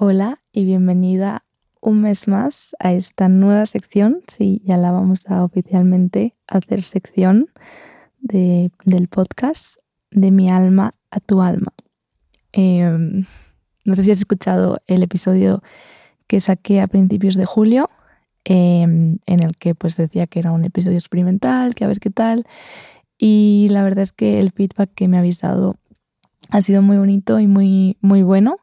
Hola y bienvenida un mes más a esta nueva sección. Sí, ya la vamos a oficialmente hacer sección de, del podcast de mi alma a tu alma. Em, no sé si has escuchado el episodio que saqué a principios de julio, em, en el que pues decía que era un episodio experimental, que a ver qué tal. Y la verdad es que el feedback que me habéis dado ha sido muy bonito y muy, muy bueno.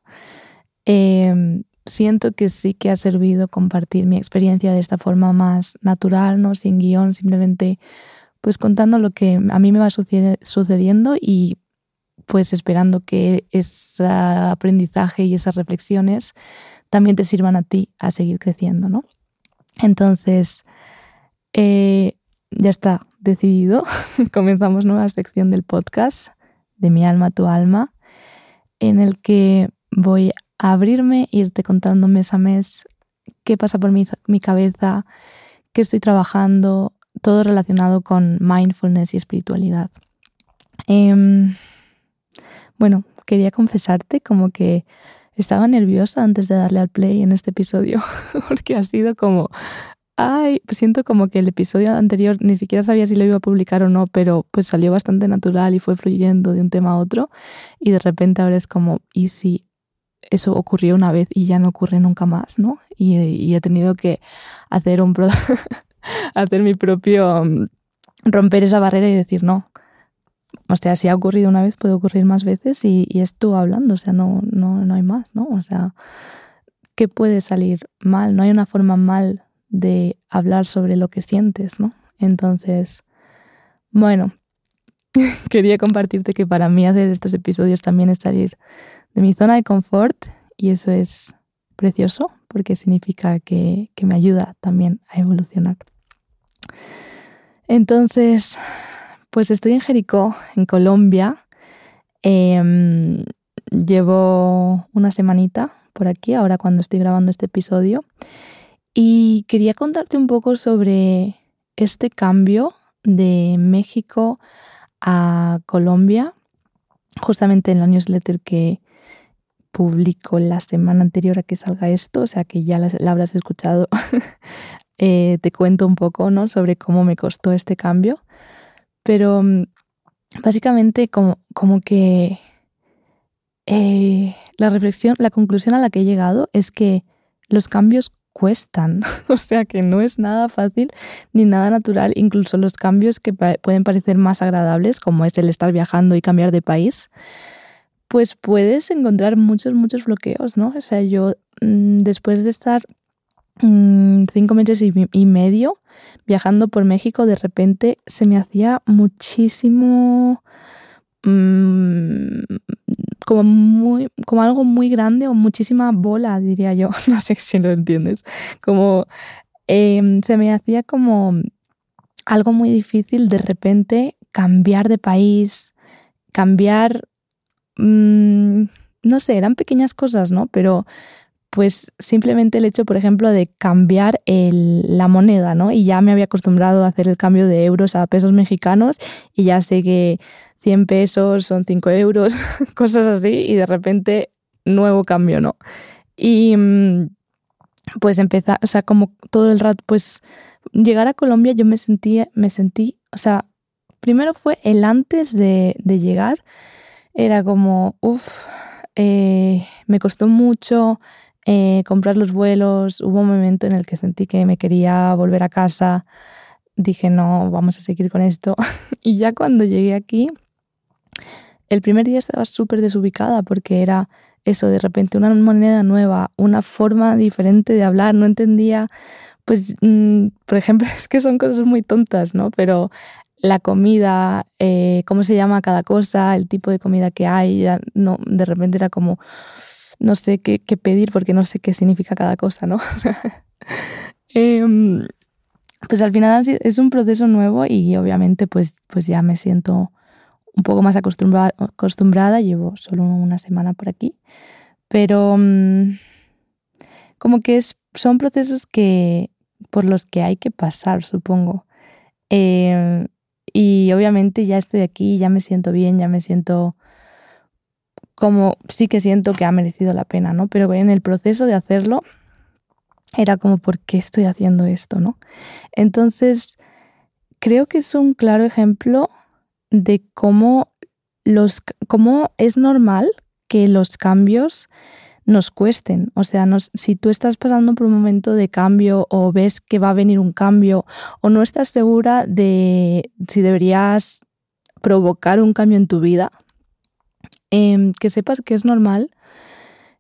Em, siento que sí que ha servido compartir mi experiencia de esta forma más natural, ¿no? Sin guion, simplemente pues contando lo que a mí me va sucediendo y pues esperando que ese aprendizaje y esas reflexiones también te sirvan a ti a seguir creciendo, ¿no? Entonces, eh, ya está decidido. Comenzamos nueva sección del podcast de Mi alma, tu alma, en el que voy abrirme, irte contando mes a mes qué pasa por mi, mi cabeza, qué estoy trabajando, todo relacionado con mindfulness y espiritualidad. Em, bueno, quería confesarte como que estaba nerviosa antes de darle al play en este episodio, porque ha sido como, ay, siento como que el episodio anterior ni siquiera sabía si lo iba a publicar o no, pero pues salió bastante natural y fue fluyendo de un tema a otro, y de repente ahora es como, ¿y eso ocurrió una vez y ya no ocurre nunca más, ¿no? Y, he tenido que hacer un hacer mi propio mm, romper esa barrera y decir no. O sea, si ha ocurrido una vez, puede ocurrir más veces y, y es tú hablando, o sea, no, no, no hay más, ¿no? O sea, ¿qué puede salir mal? No hay una forma mal de hablar sobre lo que sientes, ¿no? Entonces, bueno, quería compartirte que para mí hacer estos episodios también es salir de mi zona de confort y eso es precioso porque significa que, me ayuda también a evolucionar. Entonces, pues estoy en Jericó, en Colombia. Em, llevo una semanita por aquí, ahora cuando estoy grabando este episodio. Y quería contarte un poco sobre este cambio de México a Colombia, justamente en la newsletter que, publico la semana anterior a que salga esto, o sea que ya la, habrás escuchado, eh, te cuento un poco ¿no? sobre cómo me costó este cambio. Pero mm, básicamente como, como que eh, la reflexión, la conclusión a la que he llegado es que los cambios cuestan, o sea que no es nada fácil ni nada natural, incluso los cambios que pueden parecer más agradables, como es el estar viajando y cambiar de país, pues puedes encontrar muchos, muchos bloqueos, ¿no? O sea, yo mm, después de estar mm, cinco meses y, medio viajando por México, de repente se me hacía muchísimo... Mm, como muy como algo muy grande o muchísima bola diría yo no sé si lo entiendes como em, se me hacía como algo muy difícil de repente cambiar de país cambiar Mm, no sé, eran pequeñas cosas, ¿no? Pero pues simplemente el hecho, por ejemplo, de cambiar la moneda, ¿no? Y ya me había acostumbrado a hacer el cambio de euros a pesos mexicanos y ya sé que 100 pesos son 5 euros, cosas así, y de repente nuevo cambio, ¿no? Y mm, pues empezar, o sea, como todo el rato, pues llegar a Colombia yo me sentí, me sentí, o sea, primero fue el antes de, de llegar, era como, uff, eh, me costó mucho eh, comprar los vuelos, hubo un momento en el que sentí que me quería volver a casa, dije, no, vamos a seguir con esto. y ya cuando llegué aquí, el primer día estaba súper desubicada porque era eso, de repente una moneda nueva, una forma diferente de hablar, no entendía, pues, mm, por ejemplo, es que son cosas muy tontas, ¿no? Pero la comida, eh, cómo se llama cada cosa, el tipo de comida que hay, no, de repente era como, no sé qué, pedir porque no sé qué significa cada cosa, ¿no? Em, pues al final es un proceso nuevo y obviamente pues, pues ya me siento un poco más acostumbrada, acostumbrada llevo solo una semana por aquí, pero mm, como que es, son procesos que, por los que hay que pasar, supongo. Em, y obviamente ya estoy aquí, ya me siento bien, ya me siento como sí que siento que ha merecido la pena, ¿no? Pero en el proceso de hacerlo era como, ¿por qué estoy haciendo esto, no? Entonces, creo que es un claro ejemplo de cómo, los, cómo es normal que los cambios nos cuesten. O sea, si tú estás pasando por un momento de cambio o ves que va a venir un cambio o no estás segura de si deberías provocar un cambio en tu vida, em, que sepas que es normal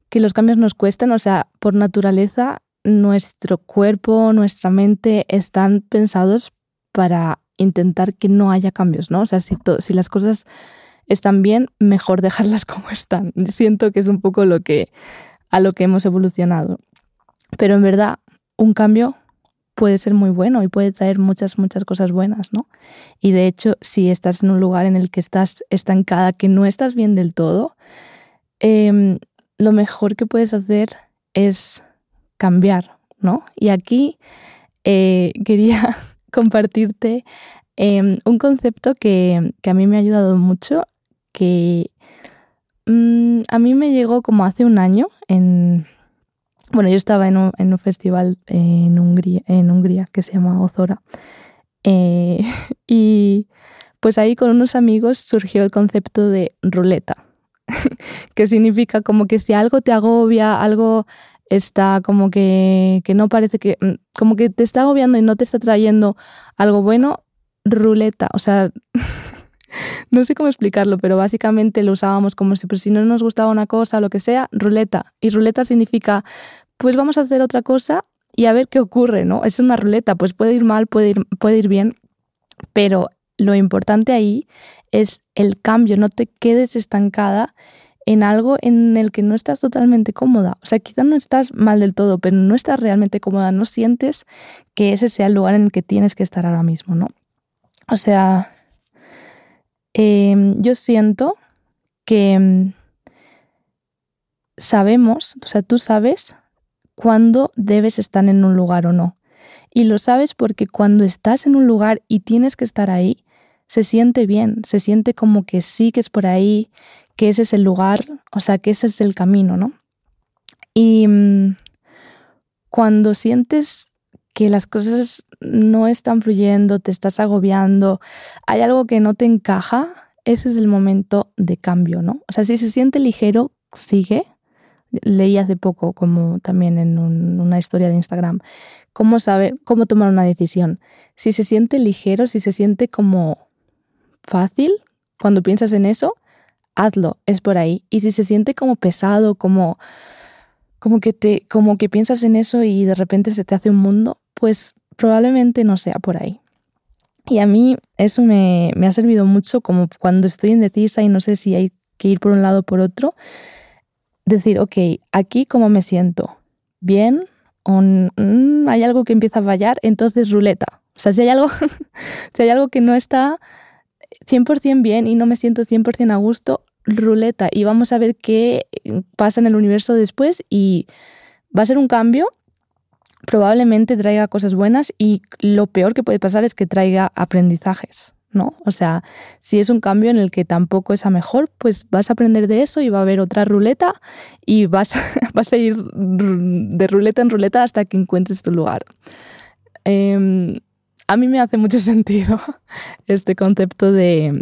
que los cambios nos cuesten. O sea, por naturaleza, nuestro cuerpo, nuestra mente están pensados para intentar que no haya cambios, ¿no? O sea, si, si las cosas están bien, mejor dejarlas como están. Siento que es un poco lo que a lo que hemos evolucionado. Pero en verdad, un cambio puede ser muy bueno y puede traer muchas, muchas cosas buenas, ¿no? Y de hecho, si estás en un lugar en el que estás estancada, que no estás bien del todo, em, lo mejor que puedes hacer es cambiar, ¿no? Y aquí eh, quería compartirte em, un concepto que, que, a mí me ha ayudado mucho que mm, a mí me llegó como hace un año en... Bueno, yo estaba en un, festival en Hungría, en Hungría que se llama Ozora. Eh, y pues ahí con unos amigos surgió el concepto de ruleta, que significa como que si algo te agobia, algo está como que, que no parece que, mm, como que te está agobiando y no te está trayendo algo bueno, ruleta, o sea, no sé cómo explicarlo, pero básicamente lo usábamos como si, pues, si no nos gustaba una cosa lo que sea, ruleta. Y ruleta significa, pues vamos a hacer otra cosa y a ver qué ocurre, ¿no? Es una ruleta, pues puede ir mal, puede ir, puede ir bien, pero lo importante ahí es el cambio, no te quedes estancada en algo en el que no estás totalmente cómoda. O sea, quizá no estás mal del todo, pero no estás realmente cómoda, no sientes que ese sea el lugar en el que tienes que estar ahora mismo, ¿no? O sea, Em, yo siento que em, sabemos, o sea, tú sabes cuándo debes estar en un lugar o no. Y lo sabes porque cuando estás en un lugar y tienes que estar ahí, se siente bien, se siente como que sí que es por ahí, que ese es el lugar, o sea, que ese es el camino, ¿no? Y mm, cuando sientes que las cosas no están fluyendo, te estás agobiando, hay algo que no te encaja, ese es el momento de cambio, ¿no? O sea, si se siente ligero, sigue. Leí hace poco, como también en una historia de Instagram, cómo saber, cómo tomar una decisión. Si se siente ligero, si se siente como fácil, cuando piensas en eso, hazlo, es por ahí. Y si se siente como pesado, como, como, que, te, como que piensas en eso y de repente se te hace un mundo, pues probablemente no sea por ahí. Y a mí eso me, ha servido mucho como cuando estoy indecisa y no sé si hay que ir por un lado o por otro, decir, ok, aquí cómo me siento, bien, o mm, hay algo que empieza a fallar, entonces ruleta. O sea, si hay algo, si hay algo que no está 100% bien y no me siento 100% a gusto, ruleta. Y vamos a ver qué pasa en el universo después y va a ser un cambio probablemente traiga cosas buenas y lo peor que puede pasar es que traiga aprendizajes, ¿no? O sea, si es un cambio en el que tampoco es a mejor, pues vas a aprender de eso y va a haber otra ruleta y vas, a ir de ruleta en ruleta hasta que encuentres tu lugar. Em, a mí me hace mucho sentido este concepto de,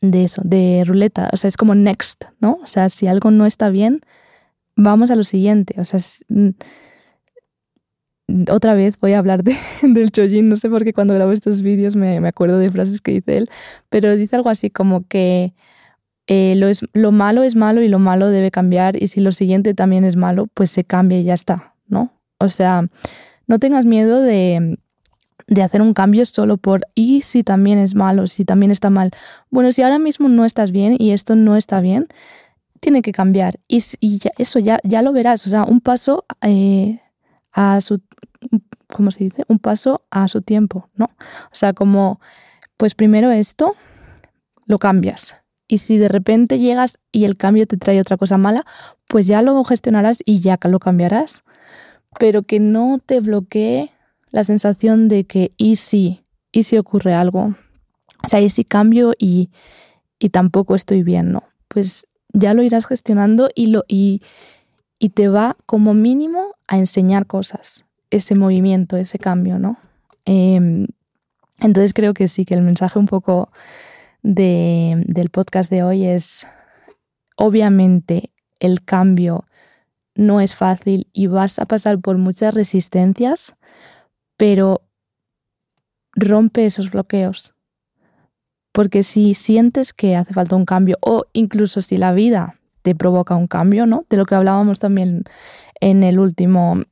de eso, de ruleta. O sea, es como next, ¿no? O sea, si algo no está bien, vamos a lo siguiente. O sea, otra vez voy a hablar de, del Chojin, no sé por qué cuando grabo estos vídeos me, me, acuerdo de frases que dice él, pero dice algo así como que eh, lo, es, lo malo es malo y lo malo debe cambiar y si lo siguiente también es malo, pues se cambia y ya está, ¿no? O sea, no tengas miedo de, de hacer un cambio solo por y si también es malo, si también está mal. Bueno, si ahora mismo no estás bien y esto no está bien, tiene que cambiar y, ya, eso ya, ya lo verás, o sea, un paso... Eh, a su, ¿cómo se dice? Un paso a su tiempo, ¿no? O sea, como, pues primero esto, lo cambias. Y si de repente llegas y el cambio te trae otra cosa mala, pues ya lo gestionarás y ya lo cambiarás. Pero que no te bloquee la sensación de que y si, y si ocurre algo. O sea, y si cambio y, y tampoco estoy bien, ¿no? Pues ya lo irás gestionando y, lo, y, y te va como mínimo a enseñar cosas, ese movimiento, ese cambio, ¿no? Em, entonces creo que sí, que el mensaje un poco de, del podcast de hoy es, obviamente, el cambio no es fácil y vas a pasar por muchas resistencias, pero rompe esos bloqueos. Porque si sientes que hace falta un cambio o incluso si la vida te provoca un cambio, ¿no? De lo que hablábamos también en el último,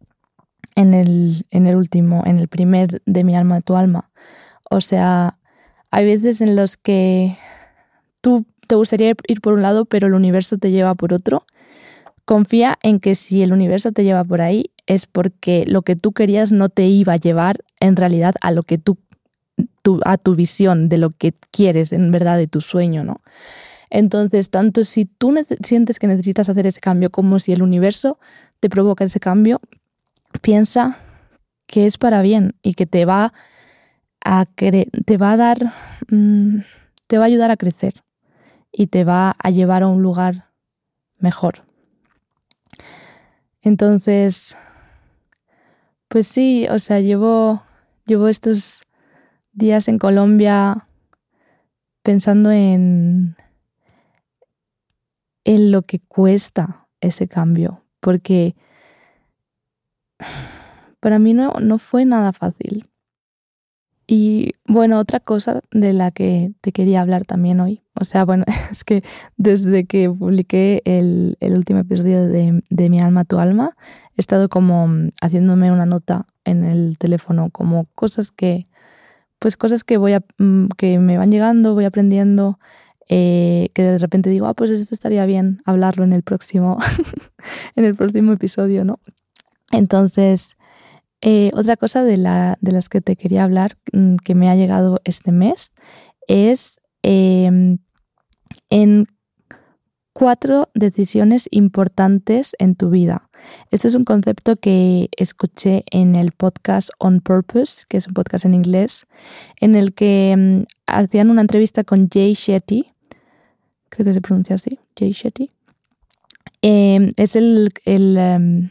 en el, en el último, en el primer de mi alma, tu alma. O sea, hay veces en los que tú te gustaría ir por un lado, pero el universo te lleva por otro. Confía en que si el universo te lleva por ahí es porque lo que tú querías no te iba a llevar en realidad a lo que tú, a tu visión de lo que quieres en verdad de tu sueño, ¿no? Entonces, tanto si tú sientes que necesitas hacer ese cambio como si el universo te provoca ese cambio, piensa que es para bien y que te va a, te va a dar, mm, te va a ayudar a crecer y te va a llevar a un lugar mejor. Entonces, pues sí, o sea, llevo, llevo estos días en Colombia pensando en, en lo que cuesta ese cambio, porque para mí no, no fue nada fácil. Y bueno, otra cosa de la que te quería hablar también hoy, o sea, bueno, es que desde que publiqué el, último episodio de, de, Mi alma, tu alma, he estado como haciéndome una nota en el teléfono, como cosas que, pues cosas que voy a, mm, que me van llegando, voy aprendiendo, eh, que de repente digo, ah, pues esto estaría bien hablarlo en el próximo, en el próximo episodio, ¿no? Entonces, eh, otra cosa de, la, de, las que te quería hablar mm, que me ha llegado este mes es em, en cuatro decisiones importantes en tu vida. Este es un concepto que escuché en el podcast On Purpose, que es un podcast en inglés, en el que mm, hacían una entrevista con Jay Shetty, creo que se pronuncia así, Jay Shetty. Em, es el, el, em,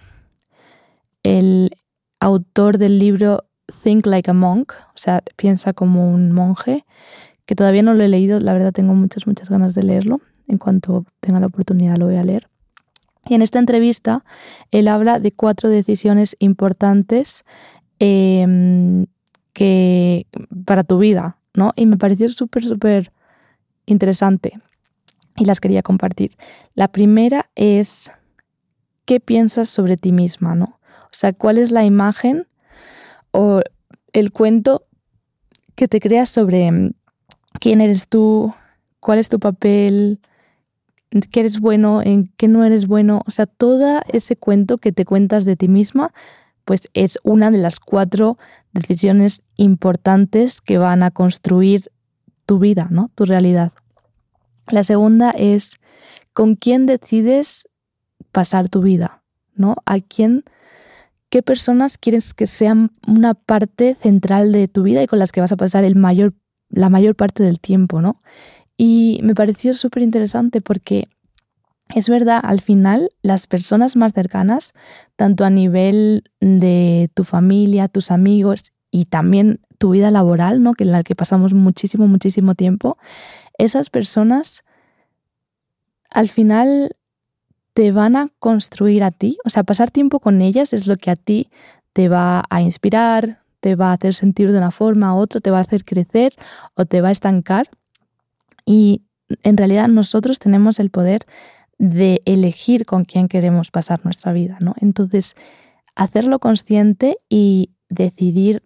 el autor del libro Think Like a Monk, o sea, piensa como un monje, que todavía no lo he leído, la verdad tengo muchas, muchas ganas de leerlo, en cuanto tenga la oportunidad lo voy a leer. Y en esta entrevista él habla de cuatro decisiones importantes em, que, para tu vida, ¿no? Y me pareció súper, súper interesante y las quería compartir. La primera es qué piensas sobre ti misma, ¿no? O sea, ¿cuál es la imagen o el cuento que te creas sobre mm, quién eres tú, cuál es tu papel, qué eres bueno, en qué no eres bueno? O sea, todo ese cuento que te cuentas de ti misma, pues es una de las cuatro decisiones importantes que van a construir tu vida, ¿no? Tu realidad. La segunda es con quién decides pasar tu vida, ¿no? A quién qué personas quieres que sean una parte central de tu vida y con las que vas a pasar el mayor, la mayor parte del tiempo, ¿no? Y me pareció súper interesante porque es verdad, al final las personas más cercanas, tanto a nivel de tu familia, tus amigos y también tu vida laboral, ¿no? que en la que pasamos muchísimo, muchísimo tiempo, esas personas al final te van a construir a ti, o sea, pasar tiempo con ellas es lo que a ti te va a inspirar, te va a hacer sentir de una forma u otra, te va a hacer crecer o te va a estancar. Y en realidad nosotros tenemos el poder de elegir con quién queremos pasar nuestra vida, ¿no? Entonces, hacerlo consciente y decidir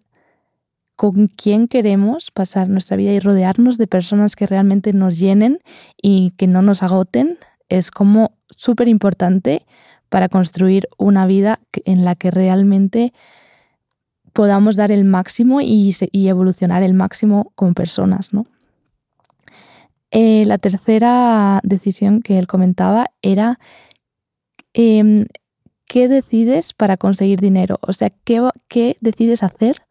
con quién queremos pasar nuestra vida y rodearnos de personas que realmente nos llenen y que no nos agoten es como súper importante para construir una vida en la que realmente podamos dar el máximo y, evolucionar el máximo como personas, ¿no? Eh, la tercera decisión que él comentaba era em, qué decides para conseguir dinero, o sea, qué, qué decides hacer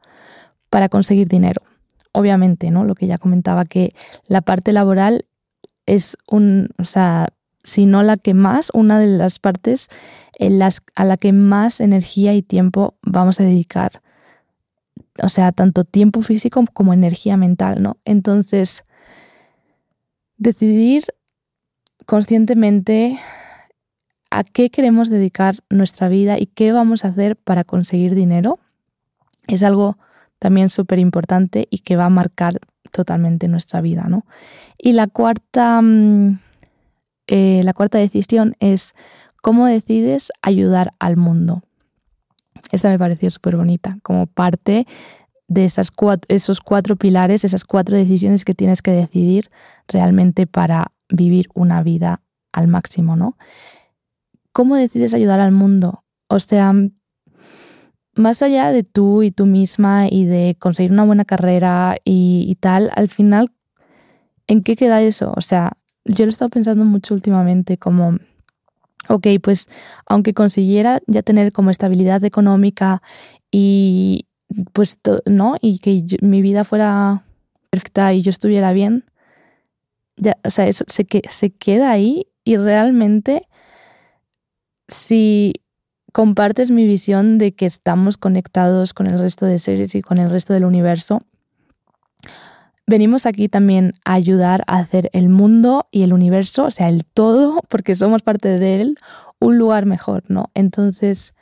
para conseguir dinero. Obviamente, ¿no? Lo que ya comentaba, que la parte laboral es un, o sea, sino la que más, una de las partes en las, a la que más energía y tiempo vamos a dedicar. O sea, tanto tiempo físico como energía mental, ¿no? Entonces, decidir conscientemente a qué queremos dedicar nuestra vida y qué vamos a hacer para conseguir dinero es algo también súper importante y que va a marcar totalmente nuestra vida, ¿no? Y la cuarta, mm, eh, la cuarta decisión es cómo decides ayudar al mundo. Esta me pareció súper bonita, como parte de esas esos cuatro pilares, esas cuatro decisiones que tienes que decidir realmente para vivir una vida al máximo, ¿no? ¿Cómo decides ayudar al mundo? O sea, más allá de tú y tú misma y de conseguir una buena carrera y, tal, al final, ¿en qué queda eso? O sea, yo lo he estado pensando mucho últimamente como, ok, pues aunque consiguiera ya tener como estabilidad económica y pues, ¿no? Y que mi vida fuera perfecta y yo estuviera bien, ya, o sea, eso se, se queda ahí y realmente si compartes mi visión de que estamos conectados con el resto de seres y con el resto del universo. Venimos aquí también a ayudar a hacer el mundo y el universo, o sea, el todo, porque somos parte de él, un lugar mejor, ¿no? Entonces,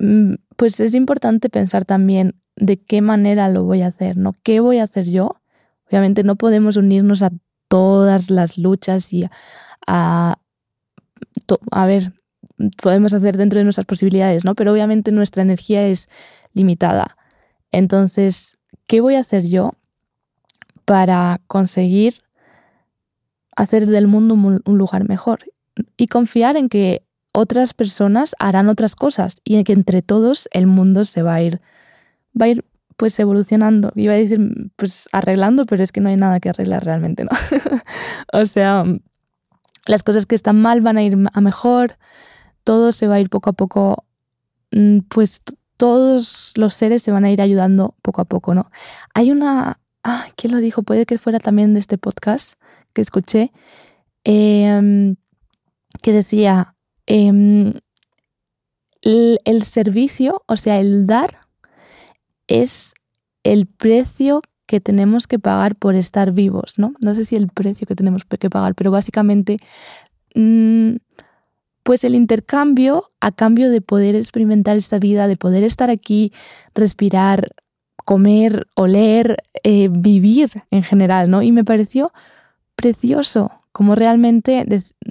mm, pues es importante pensar también de qué manera lo voy a hacer, ¿no? ¿Qué voy a hacer yo? Obviamente no podemos unirnos a todas las luchas y a, a ver, podemos hacer dentro de nuestras posibilidades, ¿no? Pero obviamente nuestra energía es limitada. Entonces, ¿qué voy a hacer yo para conseguir hacer del mundo un lugar mejor? Y confiar en que otras personas harán otras cosas y en que entre todos el mundo se va a ir, va a ir pues evolucionando. Iba a decir, pues arreglando, pero es que no hay nada que arreglar realmente, ¿no? o sea, las cosas que están mal van a ir a mejor, todo se va a ir poco a poco, mm, pues todos los seres se van a ir ayudando poco a poco, ¿no? Hay una, ah, ¿quién lo dijo? Puede que fuera también de este podcast que escuché, em, que decía, em, el, servicio, o sea, el dar, es el precio que tenemos que pagar por estar vivos, ¿no? No sé si el precio que tenemos que pagar, pero básicamente mm, pues el intercambio a cambio de poder experimentar esta vida, de poder estar aquí, respirar, comer, oler, eh, vivir en general, ¿no? Y me pareció precioso como realmente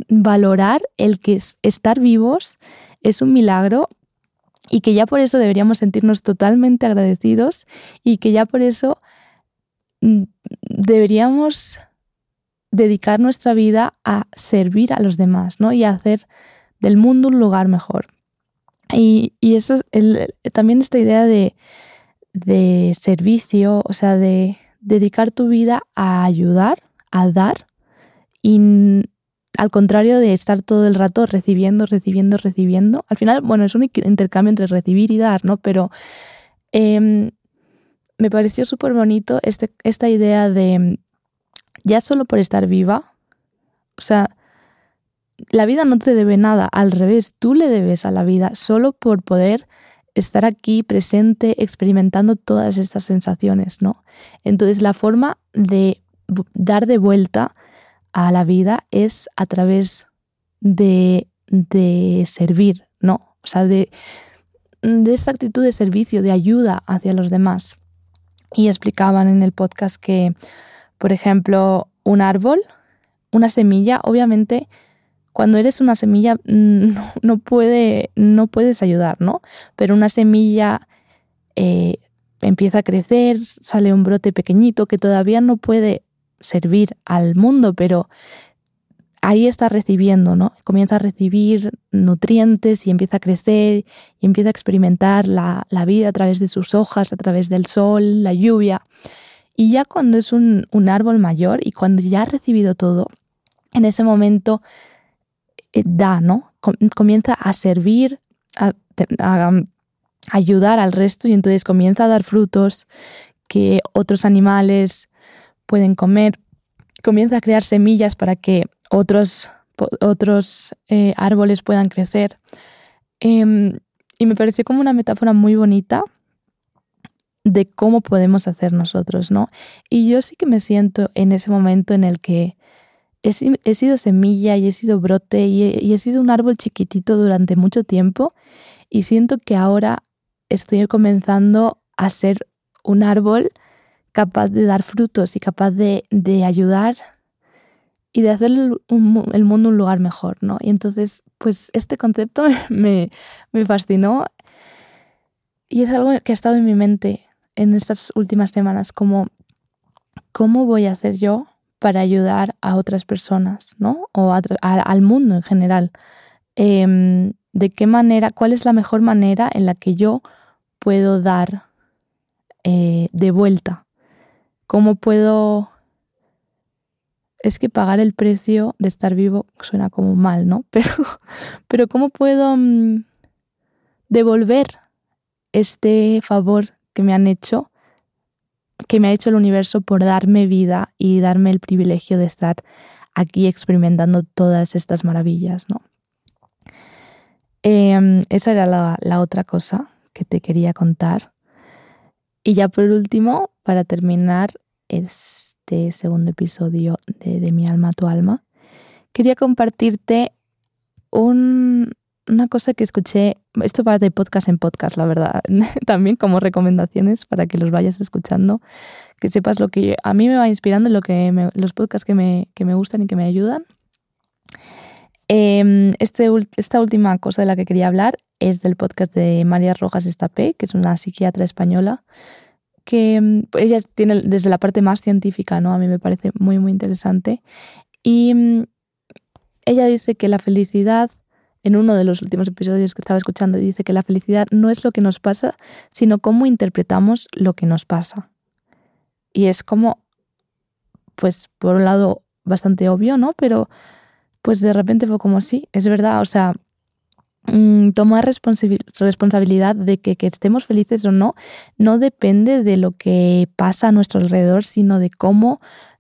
valorar el que estar vivos es un milagro y que ya por eso deberíamos sentirnos totalmente agradecidos y que ya por eso mm, deberíamos dedicar nuestra vida a servir a los demás, ¿no? Y a hacer del mundo un lugar mejor. Y, eso es también esta idea de, servicio, o sea, de dedicar tu vida a ayudar, a dar, y al contrario de estar todo el rato recibiendo, recibiendo, recibiendo. Al final, bueno, es un intercambio entre recibir y dar, ¿no? Pero em, me pareció súper bonito este, esta idea de ya solo por estar viva, o sea, la vida no te debe nada, al revés, tú le debes a la vida solo por poder estar aquí presente, experimentando todas estas sensaciones, ¿no? Entonces la forma de dar de vuelta a la vida es a través de, de servir, ¿no? O sea, de, de actitud de servicio, de ayuda hacia los demás. Y explicaban en el podcast que, por ejemplo, un árbol, una semilla, obviamente cuando eres una semilla mm, no, puede, no puedes ayudar, ¿no? Pero una semilla eh, empieza a crecer, sale un brote pequeñito que todavía no puede servir al mundo, pero ahí está recibiendo, ¿no? Comienza a recibir nutrientes y empieza a crecer y empieza a experimentar la, vida a través de sus hojas, a través del sol, la lluvia. Y ya cuando es un, un árbol mayor y cuando ya ha recibido todo, en ese momento da, ¿no? comienza a servir, a, ayudar al resto y entonces comienza a dar frutos que otros animales pueden comer, comienza a crear semillas para que otros otros eh, árboles puedan crecer. Em, y me pareció como una metáfora muy bonita de cómo podemos hacer nosotros, ¿no? Y yo sí que me siento en ese momento en el que he, sido semilla y he sido brote y he, sido un árbol chiquitito durante mucho tiempo y siento que ahora estoy comenzando a ser un árbol capaz de dar frutos y capaz de, ayudar y de hacer el, mundo un lugar mejor, ¿no? Y entonces, pues este concepto me, me fascinó y es algo que ha estado en mi mente en estas últimas semanas, como cómo voy a hacer yo para ayudar a otras personas, ¿no? O al mundo en general. Em, ¿De qué manera, cuál es la mejor manera en la que yo puedo dar eh, de vuelta? ¿Cómo puedo... Es que pagar el precio de estar vivo suena como mal, ¿no? Pero, pero ¿cómo puedo mm, devolver este favor que me han hecho, que me ha hecho el universo por darme vida y darme el privilegio de estar aquí experimentando todas estas maravillas, ¿no? Em, esa era la, otra cosa que te quería contar. Y ya por último, para terminar este segundo episodio de, de Mi alma tu alma, quería compartirte un, una cosa que escuché, esto va de podcast en podcast, la verdad, también como recomendaciones para que los vayas escuchando, que sepas lo que a mí me va inspirando, lo que los podcasts que me, que me gustan y que me ayudan. Em, este, esta última cosa de la que quería hablar es del podcast de María Rojas Estapé, que es una psiquiatra española, que pues, ella tiene desde la parte más científica, ¿no? A mí me parece muy, muy interesante. Y mm, ella dice que la felicidad en uno de los últimos episodios que estaba escuchando, dice que la felicidad no es lo que nos pasa, sino cómo interpretamos lo que nos pasa. Y es como, pues, por un lado, bastante obvio, ¿no? Pero, pues de repente fue como, sí, es verdad, o sea, mm, tomar responsabilidad de que, que estemos felices o no, no depende de lo que pasa a nuestro alrededor, sino de cómo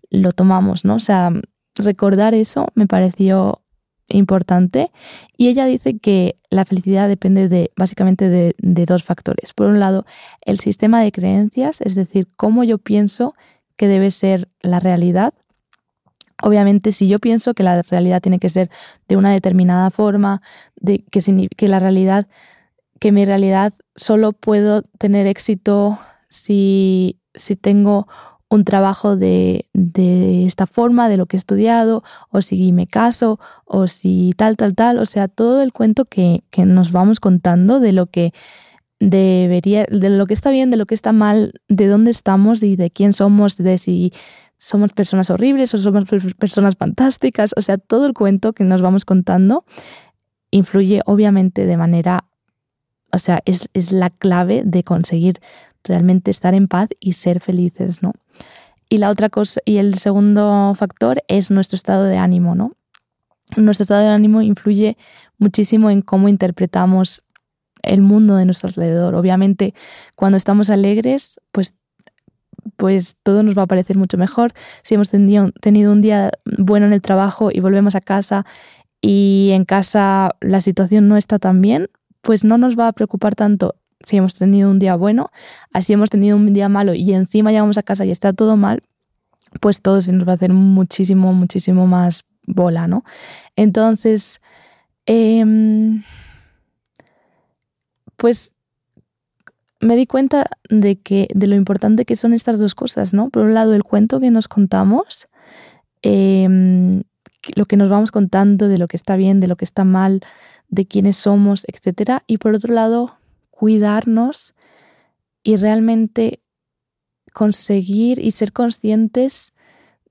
lo tomamos, ¿no? O sea, recordar eso me pareció importante y ella dice que la felicidad depende de básicamente de, dos factores. Por un lado, el sistema de creencias, es decir, cómo yo pienso que debe ser la realidad. Obviamente, si yo pienso que la realidad tiene que ser de una determinada forma, de que, que la realidad, que mi realidad solo puedo tener éxito si, si tengo un trabajo de, esta forma, de lo que he estudiado, o si me caso, o si tal, tal, tal. O sea, todo el cuento que, nos vamos contando de lo que debería, de lo que está bien, de lo que está mal, de dónde estamos y de quién somos, de si somos personas horribles o somos personas fantásticas. O sea, todo el cuento que nos vamos contando influye obviamente de manera, o sea, es, es la clave de conseguir realmente estar en paz y ser felices, ¿no? Y la otra cosa, y el segundo factor es nuestro estado de ánimo, ¿no? Nuestro estado de ánimo influye muchísimo en cómo interpretamos el mundo de nuestro alrededor. Obviamente, cuando estamos alegres, pues, pues todo nos va a parecer mucho mejor. Si hemos tenido, tenido un día bueno en el trabajo y volvemos a casa y en casa la situación no está tan bien, pues no nos va a preocupar tanto si hemos tenido un día bueno, así hemos tenido un día malo y encima llegamos a casa y está todo mal, pues todo se nos va a hacer muchísimo, muchísimo más bola, ¿no? Entonces, em, pues me di cuenta de que de lo importante que son estas dos cosas, ¿no? Por un lado, el cuento que nos contamos, em, lo que nos vamos contando de lo que está bien, de lo que está mal, de quiénes somos, etcétera, y por otro lado, cuidarnos y realmente conseguir y ser conscientes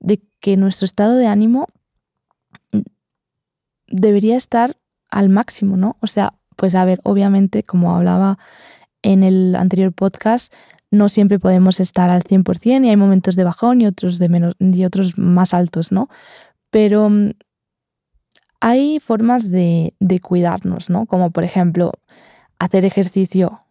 de que nuestro estado de ánimo debería estar al máximo, ¿no? O sea, pues a ver, obviamente, como hablaba en el anterior podcast, no siempre podemos estar al 100% y hay momentos de bajón y otros de menos y otros más altos, ¿no? Pero mm, hay formas de, de cuidarnos, ¿no? Como por ejemplo, hacer ejercicio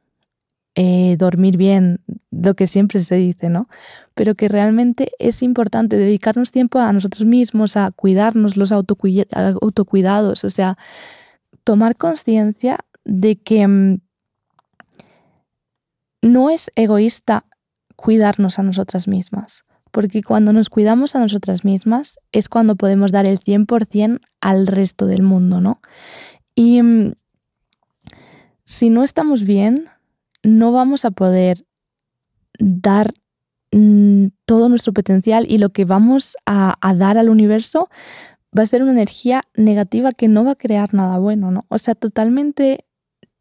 eh, dormir bien, lo que siempre se dice, ¿no? Pero que realmente es importante dedicarnos tiempo a nosotros mismos, a cuidarnos, los autocuidados, o sea, tomar conciencia de que mm, no es egoísta cuidarnos a nosotras mismas, porque cuando nos cuidamos a nosotras mismas es cuando podemos dar el 100% al resto del mundo, ¿no? Y mm, si no estamos bien, no vamos a poder dar mm, todo nuestro potencial y lo que vamos a, dar al universo va a ser una energía negativa que no va a crear nada bueno, ¿no? O sea, totalmente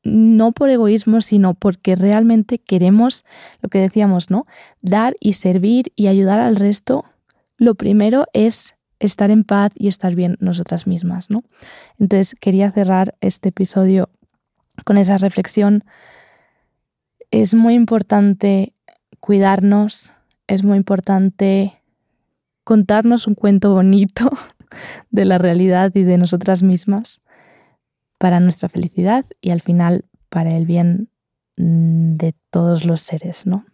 no por egoísmo, sino porque realmente queremos, lo que decíamos, ¿no? Dar y servir y ayudar al resto. Lo primero es estar en paz y estar bien nosotras mismas, ¿no? Entonces quería cerrar este episodio con esa reflexión es muy importante cuidarnos, es muy importante contarnos un cuento bonito de la realidad y de nosotras mismas para nuestra felicidad y al final para el bien mm, de todos los seres, ¿no?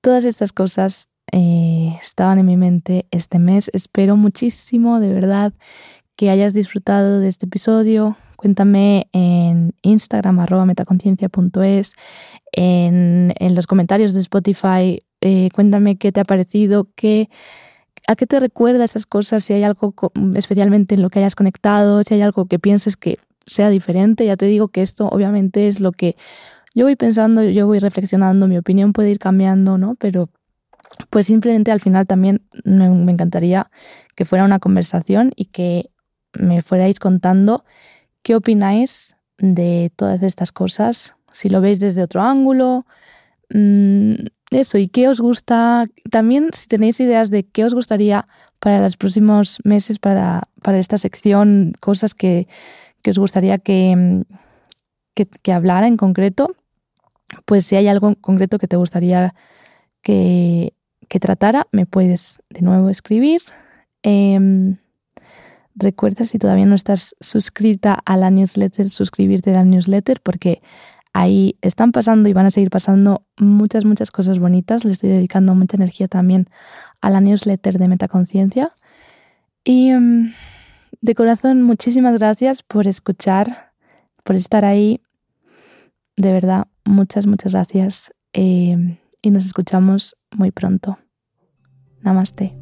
Todas estas cosas eh, estaban en mi mente este mes. Espero muchísimo, de verdad, que hayas disfrutado de este episodio, Cuéntame en Instagram, arroba metaconciencia.es, en, en, los comentarios de Spotify, eh, cuéntame qué te ha parecido, qué, a qué te recuerda esas cosas, si hay algo especialmente en lo que hayas conectado, si hay algo que pienses que sea diferente. Ya te digo que esto obviamente es lo que yo voy pensando, yo voy reflexionando, mi opinión puede ir cambiando, ¿no? Pero pues simplemente al final también me encantaría que fuera una conversación y que me fuerais contando ¿Qué opináis de todas estas cosas? Si lo veis desde otro ángulo, mm, eso, ¿y qué os gusta? También si tenéis ideas de qué os gustaría para los próximos meses, para, para esta sección, cosas que, os gustaría que, que, hablara en concreto, pues si hay algo en concreto que te gustaría que, que tratara, me puedes de nuevo escribir. Em, Recuerda si todavía no estás suscrita a la newsletter, suscribirte a la newsletter porque ahí están pasando y van a seguir pasando muchas, muchas cosas bonitas. Le estoy dedicando mucha energía también a la newsletter de Metaconciencia. Y em, de corazón, muchísimas gracias por escuchar, por estar ahí. De verdad, muchas, muchas gracias. Em, y nos escuchamos muy pronto. Namaste.